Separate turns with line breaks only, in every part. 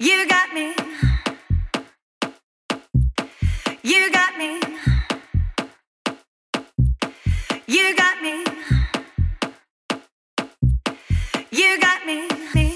You got me. You got me. You got me. You got me.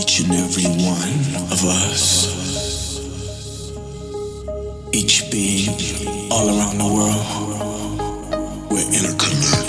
each and every one of us, each being all around the world, we're interconnected.